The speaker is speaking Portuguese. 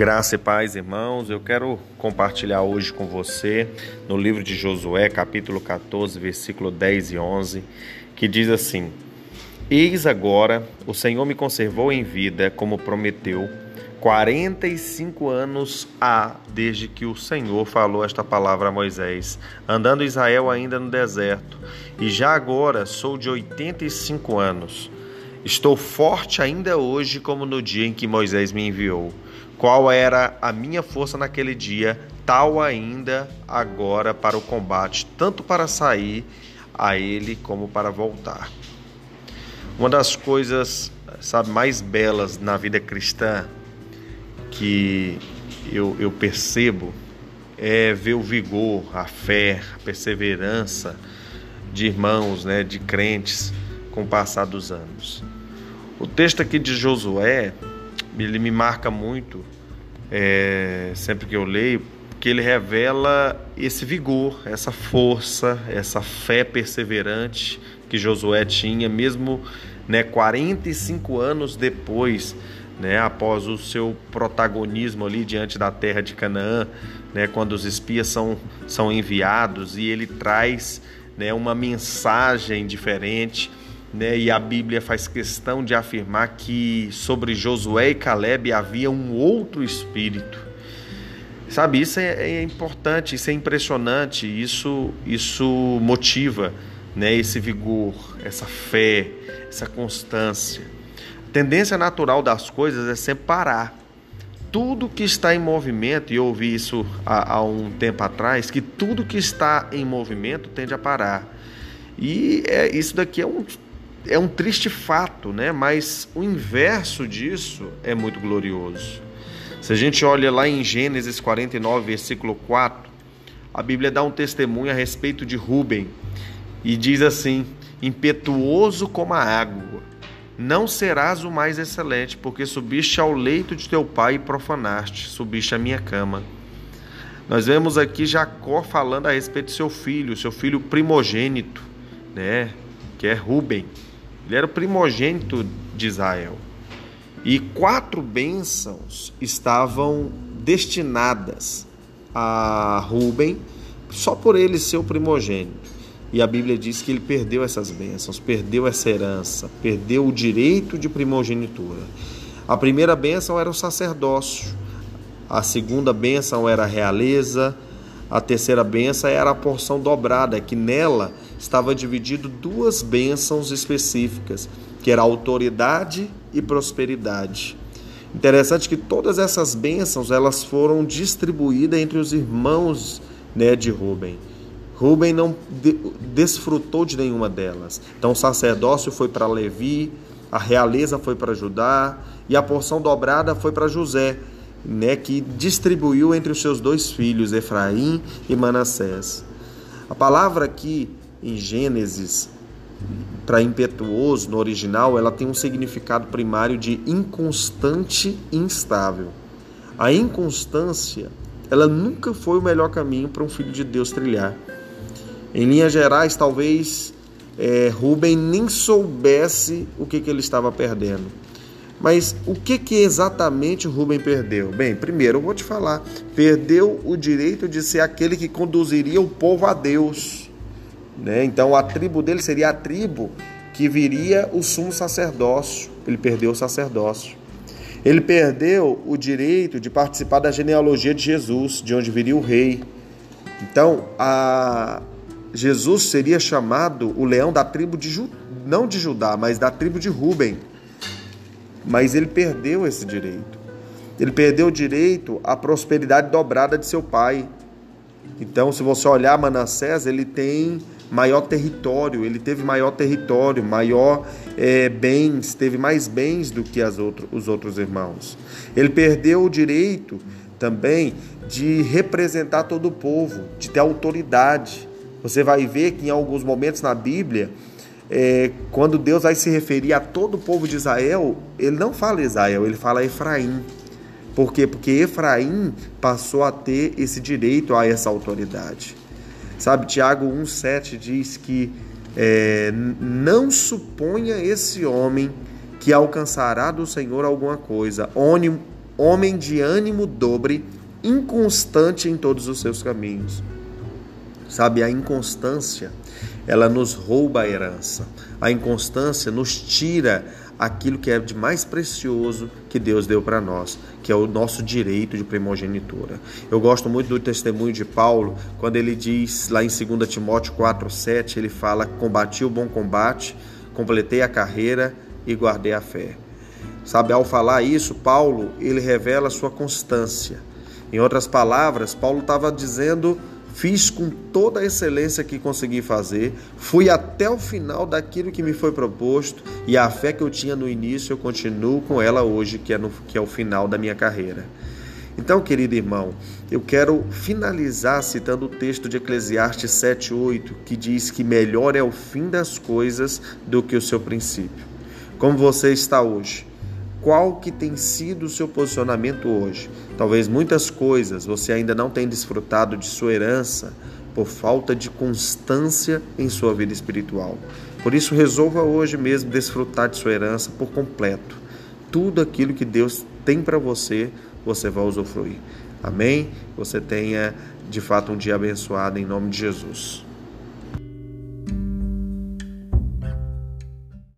Graça e paz, irmãos. Eu quero compartilhar hoje com você no livro de Josué, capítulo 14, versículo 10 e 11, que diz assim: Eis agora, o Senhor me conservou em vida, como prometeu. 45 anos há desde que o Senhor falou esta palavra a Moisés, andando Israel ainda no deserto, e já agora sou de 85 anos. Estou forte ainda hoje, como no dia em que Moisés me enviou. Qual era a minha força naquele dia, tal ainda agora para o combate, tanto para sair a ele como para voltar. Uma das coisas, sabe, mais belas na vida cristã que eu, eu percebo é ver o vigor, a fé, a perseverança de irmãos, né, de crentes com o passar dos anos. O texto aqui de Josué ele me marca muito é, sempre que eu leio, porque ele revela esse vigor, essa força, essa fé perseverante que Josué tinha, mesmo né, 45 anos depois, né, após o seu protagonismo ali diante da terra de Canaã, né, quando os espias são, são enviados e ele traz né, uma mensagem diferente né? E a Bíblia faz questão de afirmar que sobre Josué e Caleb havia um outro espírito. Sabe, isso é, é importante, isso é impressionante, isso, isso motiva né, esse vigor, essa fé, essa constância. A tendência natural das coisas é sempre parar. Tudo que está em movimento, e eu ouvi isso há, há um tempo atrás, que tudo que está em movimento tende a parar. E é, isso daqui é um é um triste fato, né? Mas o inverso disso é muito glorioso. Se a gente olha lá em Gênesis 49, versículo 4, a Bíblia dá um testemunho a respeito de Rubem e diz assim: impetuoso como a água, não serás o mais excelente, porque subiste ao leito de teu pai e profanaste, subiste à minha cama. Nós vemos aqui Jacó falando a respeito do seu filho, seu filho primogênito, né, que é Rubem. Ele era o primogênito de Israel. E quatro bênçãos estavam destinadas a Ruben, só por ele ser o primogênito. E a Bíblia diz que ele perdeu essas bênçãos, perdeu essa herança, perdeu o direito de primogenitura. A primeira bênção era o sacerdócio, a segunda bênção era a realeza, a terceira bênção era a porção dobrada, que nela estava dividido duas bênçãos específicas, que era autoridade e prosperidade. Interessante que todas essas bênçãos elas foram distribuídas entre os irmãos né, de Rubem. Rubem não de, desfrutou de nenhuma delas. Então o sacerdócio foi para Levi, a realeza foi para Judá e a porção dobrada foi para José né, que distribuiu entre os seus dois filhos, Efraim e Manassés. A palavra aqui em Gênesis, para impetuoso no original, ela tem um significado primário de inconstante e instável. A inconstância, ela nunca foi o melhor caminho para um filho de Deus trilhar. Em linhas gerais, talvez é, Rubem nem soubesse o que, que ele estava perdendo. Mas o que, que exatamente Rubem perdeu? Bem, primeiro eu vou te falar: perdeu o direito de ser aquele que conduziria o povo a Deus. Né? Então a tribo dele seria a tribo que viria o sumo sacerdócio. Ele perdeu o sacerdócio. Ele perdeu o direito de participar da genealogia de Jesus, de onde viria o rei. Então, a... Jesus seria chamado o leão da tribo de Ju... não de Judá, mas da tribo de Ruben mas ele perdeu esse direito. Ele perdeu o direito à prosperidade dobrada de seu pai. Então, se você olhar Manassés, ele tem maior território, ele teve maior território, maior é, bens, teve mais bens do que outro, os outros irmãos. Ele perdeu o direito também de representar todo o povo, de ter autoridade. Você vai ver que em alguns momentos na Bíblia é, quando Deus vai se referir a todo o povo de Israel, ele não fala Israel, ele fala Efraim. Por quê? Porque Efraim passou a ter esse direito a essa autoridade. Sabe, Tiago 1,7 diz que é, não suponha esse homem que alcançará do Senhor alguma coisa, homem de ânimo dobre, inconstante em todos os seus caminhos. Sabe, a inconstância, ela nos rouba a herança. A inconstância nos tira aquilo que é de mais precioso que Deus deu para nós, que é o nosso direito de primogenitura. Eu gosto muito do testemunho de Paulo, quando ele diz lá em 2 Timóteo 4:7, ele fala: "Combati o bom combate, completei a carreira e guardei a fé". Sabe, ao falar isso, Paulo, ele revela sua constância. Em outras palavras, Paulo estava dizendo fiz com toda a excelência que consegui fazer, fui até o final daquilo que me foi proposto e a fé que eu tinha no início eu continuo com ela hoje, que é, no, que é o final da minha carreira. Então, querido irmão, eu quero finalizar citando o texto de Eclesiastes 7:8, que diz que melhor é o fim das coisas do que o seu princípio. Como você está hoje? Qual que tem sido o seu posicionamento hoje. Talvez muitas coisas você ainda não tenha desfrutado de sua herança por falta de constância em sua vida espiritual. Por isso, resolva hoje mesmo desfrutar de sua herança por completo. Tudo aquilo que Deus tem para você, você vai usufruir. Amém? Você tenha de fato um dia abençoado em nome de Jesus.